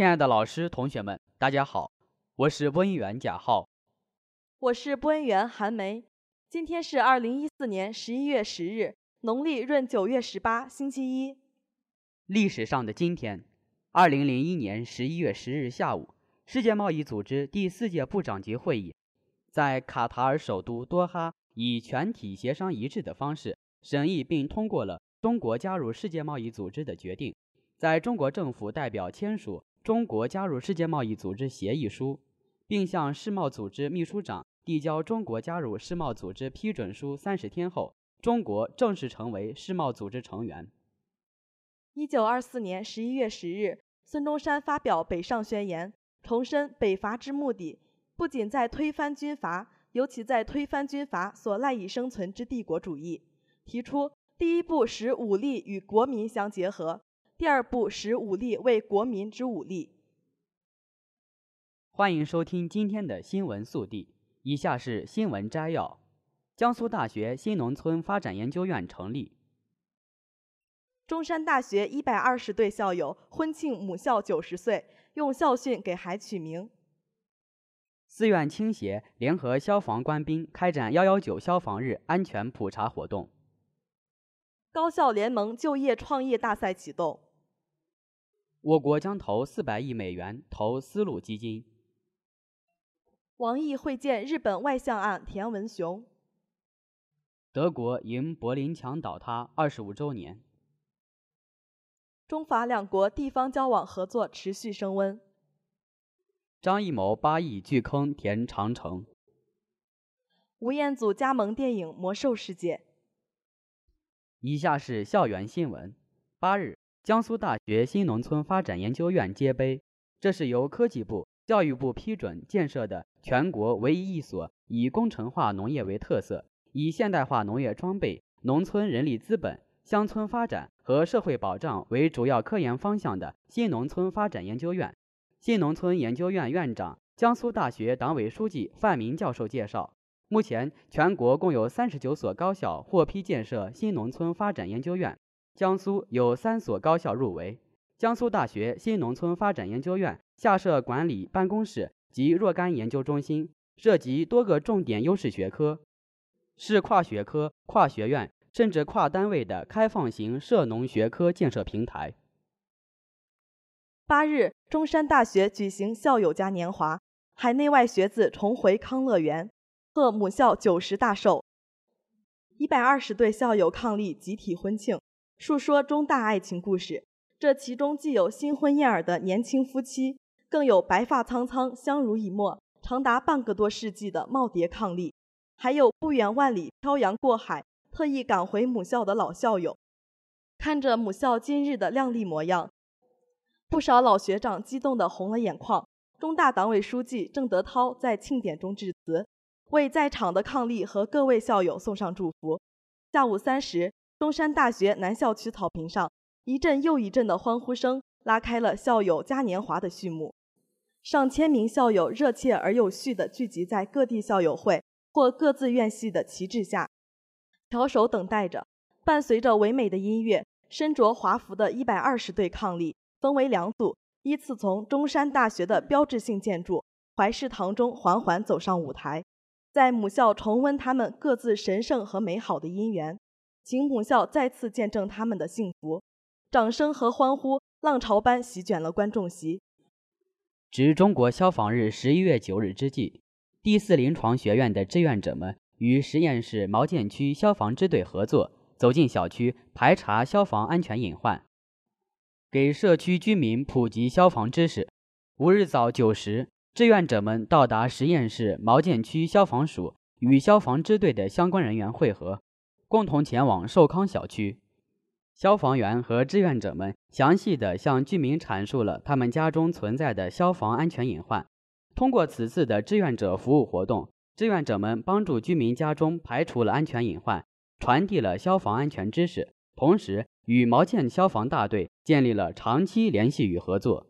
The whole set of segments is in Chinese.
亲爱的老师、同学们，大家好，我是播音员贾浩，我是播音员韩梅。今天是二零一四年十一月十日，农历闰九月十八，星期一。历史上的今天，二零零一年十一月十日下午，世界贸易组织第四届部长级会议在卡塔尔首都多哈以全体协商一致的方式审议并通过了中国加入世界贸易组织的决定，在中国政府代表签署。中国加入世界贸易组织协议书，并向世贸组织秘书长递交中国加入世贸组织批准书三十天后，中国正式成为世贸组织成员。一九二四年十一月十日，孙中山发表北上宣言，重申北伐之目的不仅在推翻军阀，尤其在推翻军阀所赖以生存之帝国主义，提出第一步使武力与国民相结合。第二步，使武力为国民之武力。欢迎收听今天的新闻速递，以下是新闻摘要：江苏大学新农村发展研究院成立；中山大学一百二十对校友婚庆母校九十岁，用校训给孩取名；四院青协联合消防官兵开展幺幺九消防日安全普查活动；高校联盟就业创业大赛启动。我国将投四百亿美元投丝路基金。王毅会见日本外相岸田文雄。德国迎柏林墙倒塌二十五周年。中法两国地方交往合作持续升温。张艺谋八亿巨坑填长城。吴彦祖加盟电影《魔兽世界》。以下是校园新闻。八日。江苏大学新农村发展研究院揭碑，这是由科技部、教育部批准建设的全国唯一一所以工程化农业为特色、以现代化农业装备、农村人力资本、乡村发展和社会保障为主要科研方向的新农村发展研究院。新农村研究院院长、江苏大学党委书记范明教授介绍，目前全国共有三十九所高校获批建设新农村发展研究院。江苏有三所高校入围。江苏大学新农村发展研究院下设管理办公室及若干研究中心，涉及多个重点优势学科，是跨学科、跨学院甚至跨单位的开放型涉农学科建设平台。八日，中山大学举行校友嘉年华，海内外学子重回康乐园，贺母校九十大寿。一百二十对校友伉俪集体婚庆。述说中大爱情故事，这其中既有新婚燕尔的年轻夫妻，更有白发苍苍、相濡以沫长达半个多世纪的耄耋伉俪，还有不远万里漂洋过海特意赶回母校的老校友。看着母校今日的靓丽模样，不少老学长激动得红了眼眶。中大党委书记郑德涛在庆典中致辞，为在场的伉俪和各位校友送上祝福。下午三时。中山大学南校区草坪上，一阵又一阵的欢呼声拉开了校友嘉年华的序幕。上千名校友热切而有序地聚集在各地校友会或各自院系的旗帜下，翘首等待着。伴随着唯美的音乐，身着华服的一百二十对伉俪分为两组，依次从中山大学的标志性建筑怀世堂中缓缓走上舞台，在母校重温他们各自神圣和美好的姻缘。请母校再次见证他们的幸福，掌声和欢呼浪潮般席卷了观众席。值中国消防日十一月九日之际，第四临床学院的志愿者们与实验室毛建区消防支队合作，走进小区排查消防安全隐患，给社区居民普及消防知识。五日早九时，志愿者们到达实验室毛建区消防署，与消防支队的相关人员会合。共同前往寿康小区，消防员和志愿者们详细地向居民阐述了他们家中存在的消防安全隐患。通过此次的志愿者服务活动，志愿者们帮助居民家中排除了安全隐患，传递了消防安全知识，同时与毛建消防大队建立了长期联系与合作。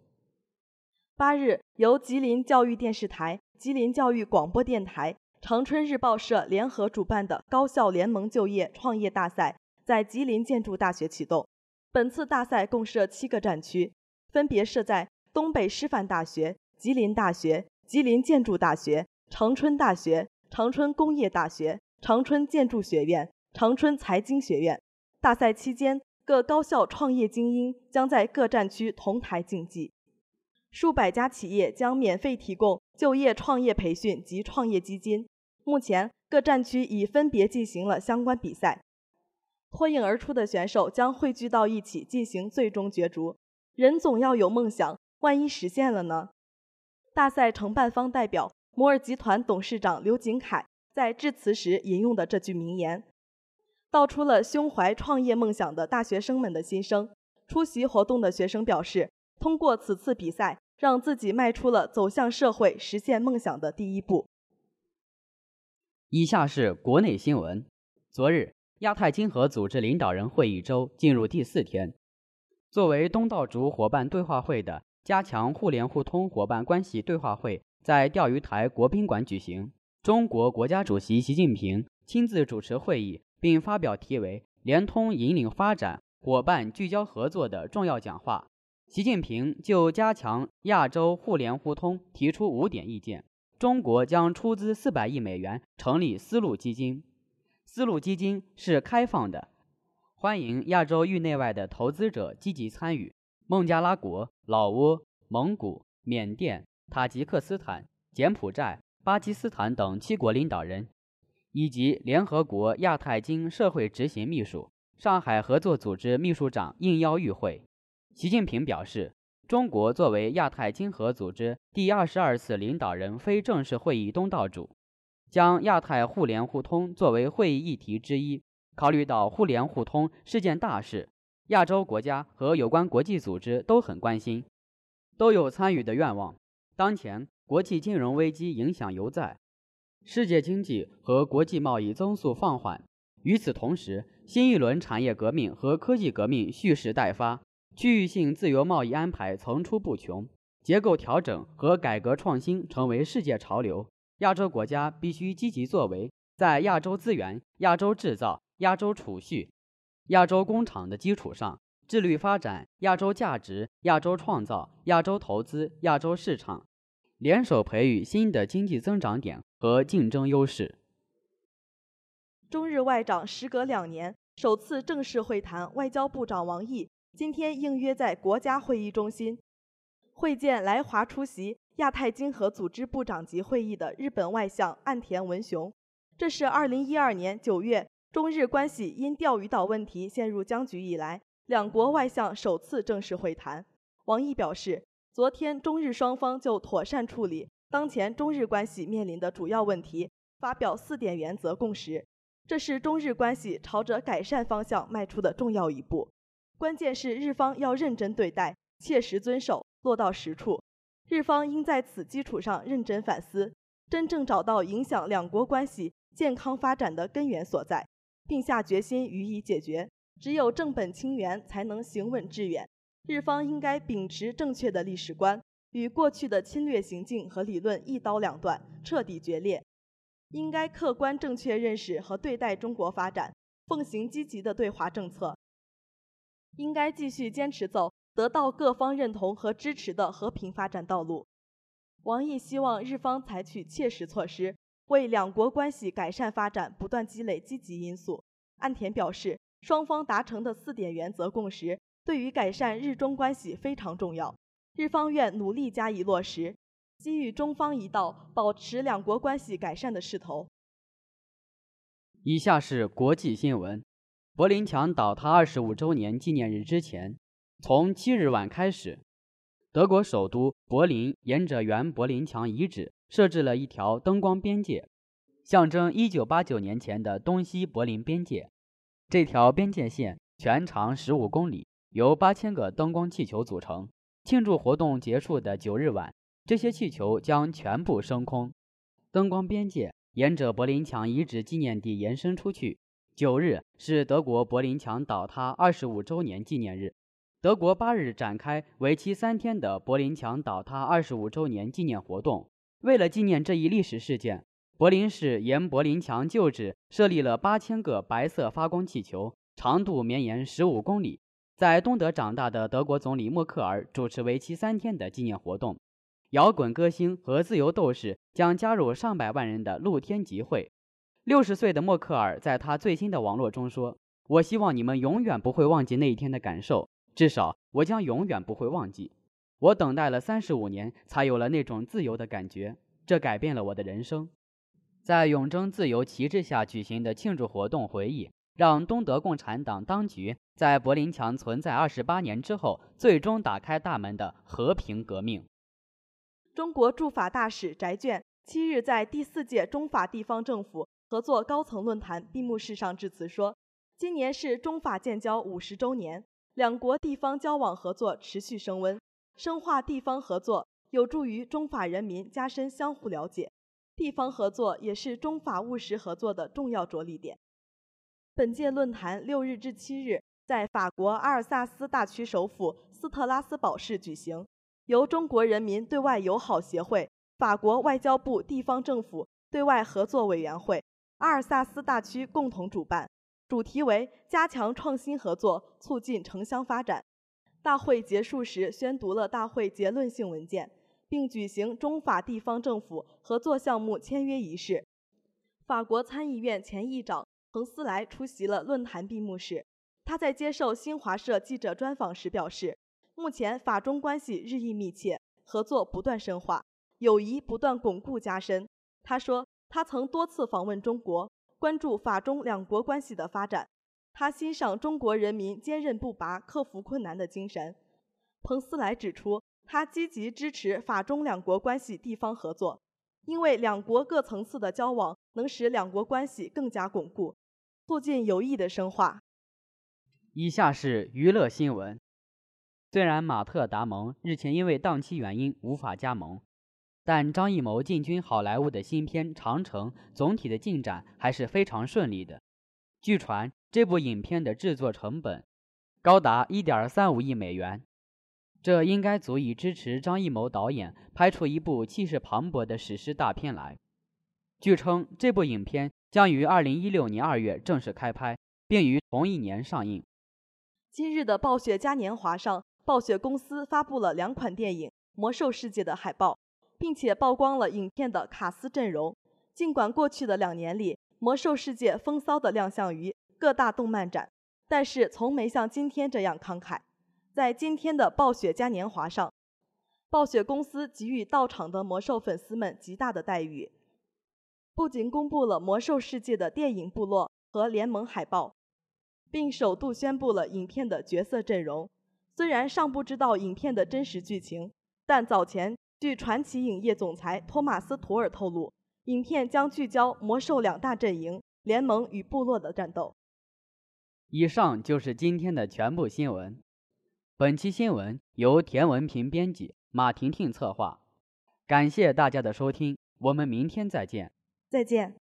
八日，由吉林教育电视台、吉林教育广播电台。长春日报社联合主办的高校联盟就业创业大赛在吉林建筑大学启动。本次大赛共设七个战区，分别设在东北师范大学、吉林大学、吉林建筑大学、长春大学、长春工业大学、长春建筑学院、长春财经学院。大赛期间，各高校创业精英将在各战区同台竞技，数百家企业将免费提供就业创业培训及创业基金。目前，各战区已分别进行了相关比赛，脱颖而出的选手将汇聚到一起进行最终角逐。人总要有梦想，万一实现了呢？大赛承办方代表摩尔集团董事长刘景凯在致辞时引用的这句名言。道出了胸怀创业梦想的大学生们的心声。出席活动的学生表示，通过此次比赛，让自己迈出了走向社会、实现梦想的第一步。以下是国内新闻：昨日，亚太经合组织领导人会议周进入第四天。作为东道主伙伴对话会的加强互联互通伙伴关系对话会在钓鱼台国宾馆举行。中国国家主席习近平亲自主持会议。并发表题为“联通引领发展，伙伴聚焦合作”的重要讲话。习近平就加强亚洲互联互通提出五点意见。中国将出资四百亿美元成立丝路基金，丝路基金是开放的，欢迎亚洲域内外的投资者积极参与。孟加拉国、老挝、蒙古、缅甸、塔吉克斯坦、柬埔寨、巴基斯坦等七国领导人。以及联合国亚太经社会执行秘书、上海合作组织秘书长应邀与会。习近平表示，中国作为亚太经合组织第二十二次领导人非正式会议东道主，将亚太互联互通作为会议议题之一。考虑到互联互通是件大事，亚洲国家和有关国际组织都很关心，都有参与的愿望。当前国际金融危机影响犹在。世界经济和国际贸易增速放缓，与此同时，新一轮产业革命和科技革命蓄势待发，区域性自由贸易安排层出不穷，结构调整和改革创新成为世界潮流。亚洲国家必须积极作为，在亚洲资源、亚洲制造、亚洲储蓄、亚洲工厂的基础上，致力发展亚洲价值、亚洲创造、亚洲投资、亚洲市场。联手培育新的经济增长点和竞争优势。中日外长时隔两年首次正式会谈，外交部长王毅今天应约在国家会议中心会见来华出席亚太经合组织部长级会议的日本外相岸田文雄。这是二零一二年九月中日关系因钓鱼岛问题陷入僵局以来，两国外相首次正式会谈。王毅表示。昨天，中日双方就妥善处理当前中日关系面临的主要问题，发表四点原则共识。这是中日关系朝着改善方向迈出的重要一步。关键是日方要认真对待，切实遵守，落到实处。日方应在此基础上认真反思，真正找到影响两国关系健康发展的根源所在，并下决心予以解决。只有正本清源，才能行稳致远。日方应该秉持正确的历史观，与过去的侵略行径和理论一刀两断，彻底决裂；应该客观正确认识和对待中国发展，奉行积极的对华政策；应该继续坚持走得到各方认同和支持的和平发展道路。王毅希望日方采取切实措施，为两国关系改善发展不断积累积极因素。岸田表示，双方达成的四点原则共识。对于改善日中关系非常重要，日方愿努力加以落实，给予中方一道保持两国关系改善的势头。以下是国际新闻：柏林墙倒塌二十五周年纪念日之前，从七日晚开始，德国首都柏林沿着原柏林墙遗址设置了一条灯光边界，象征一九八九年前的东西柏林边界。这条边界线全长十五公里。由八千个灯光气球组成。庆祝活动结束的九日晚，这些气球将全部升空。灯光边界沿着柏林墙遗址纪念地延伸出去。九日是德国柏林墙倒塌二十五周年纪念日。德国八日展开为期三天的柏林墙倒塌二十五周年纪念活动。为了纪念这一历史事件，柏林市沿柏林墙旧址设立了八千个白色发光气球，长度绵延十五公里。在东德长大的德国总理默克尔主持为期三天的纪念活动，摇滚歌星和自由斗士将加入上百万人的露天集会。六十岁的默克尔在他最新的网络中说：“我希望你们永远不会忘记那一天的感受，至少我将永远不会忘记。我等待了三十五年，才有了那种自由的感觉，这改变了我的人生。”在永争自由旗帜下举行的庆祝活动回忆，让东德共产党当局在柏林墙存在二十八年之后，最终打开大门的和平革命。中国驻法大使翟隽七日在第四届中法地方政府合作高层论坛闭幕式上致辞说：“今年是中法建交五十周年，两国地方交往合作持续升温，深化地方合作有助于中法人民加深相互了解。”地方合作也是中法务实合作的重要着力点。本届论坛六日至七日在法国阿尔萨斯大区首府斯特拉斯堡市举行，由中国人民对外友好协会、法国外交部地方政府对外合作委员会、阿尔萨斯大区共同主办，主题为“加强创新合作，促进城乡发展”。大会结束时宣读了大会结论性文件。并举行中法地方政府合作项目签约仪式。法国参议院前议长彭斯莱出席了论坛闭幕式。他在接受新华社记者专访时表示，目前法中关系日益密切，合作不断深化，友谊不断巩固加深。他说，他曾多次访问中国，关注法中两国关系的发展。他欣赏中国人民坚韧不拔、克服困难的精神。彭斯莱指出。他积极支持法中两国关系地方合作，因为两国各层次的交往能使两国关系更加巩固，促进友谊的深化。以下是娱乐新闻：虽然马特·达蒙日前因为档期原因无法加盟，但张艺谋进军好莱坞的新片《长城》总体的进展还是非常顺利的。据传，这部影片的制作成本高达1.35亿美元。这应该足以支持张艺谋导演拍出一部气势磅礴的史诗大片来。据称，这部影片将于二零一六年二月正式开拍，并于同一年上映。今日的暴雪嘉年华上，暴雪公司发布了两款电影《魔兽世界》的海报，并且曝光了影片的卡斯阵容。尽管过去的两年里，《魔兽世界》风骚地亮相于各大动漫展，但是从没像今天这样慷慨。在今天的暴雪嘉年华上，暴雪公司给予到场的魔兽粉丝们极大的待遇，不仅公布了《魔兽世界》的电影部落和联盟海报，并首度宣布了影片的角色阵容。虽然尚不知道影片的真实剧情，但早前据传奇影业总裁托马斯·图尔透露，影片将聚焦魔兽两大阵营——联盟与部落的战斗。以上就是今天的全部新闻。本期新闻由田文平编辑，马婷婷策划。感谢大家的收听，我们明天再见。再见。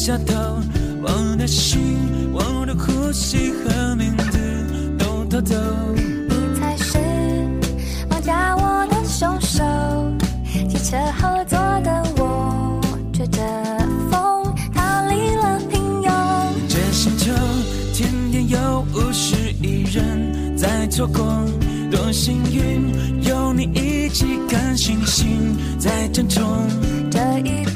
下头我的心我的呼吸和名字都偷走你才是绑架我的凶手机车后座的我吹着风逃离了平庸。这星球天天有五十亿人在错过多幸运有你一起看星星在争宠。这一